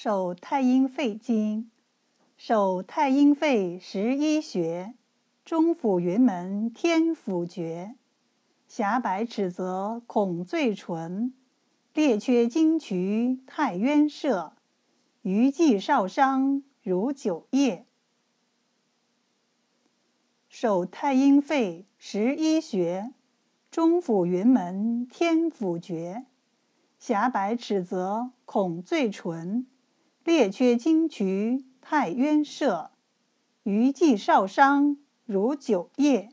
手太阴肺经，手太阴肺十一穴，中府云门天府诀，狭白尺泽孔最唇，列缺经渠太渊舍，余悸少商如酒液。手太阴肺十一穴，中府云门天府诀，狭白尺泽孔最唇，列缺金渠太渊舍，余悸少商如酒液。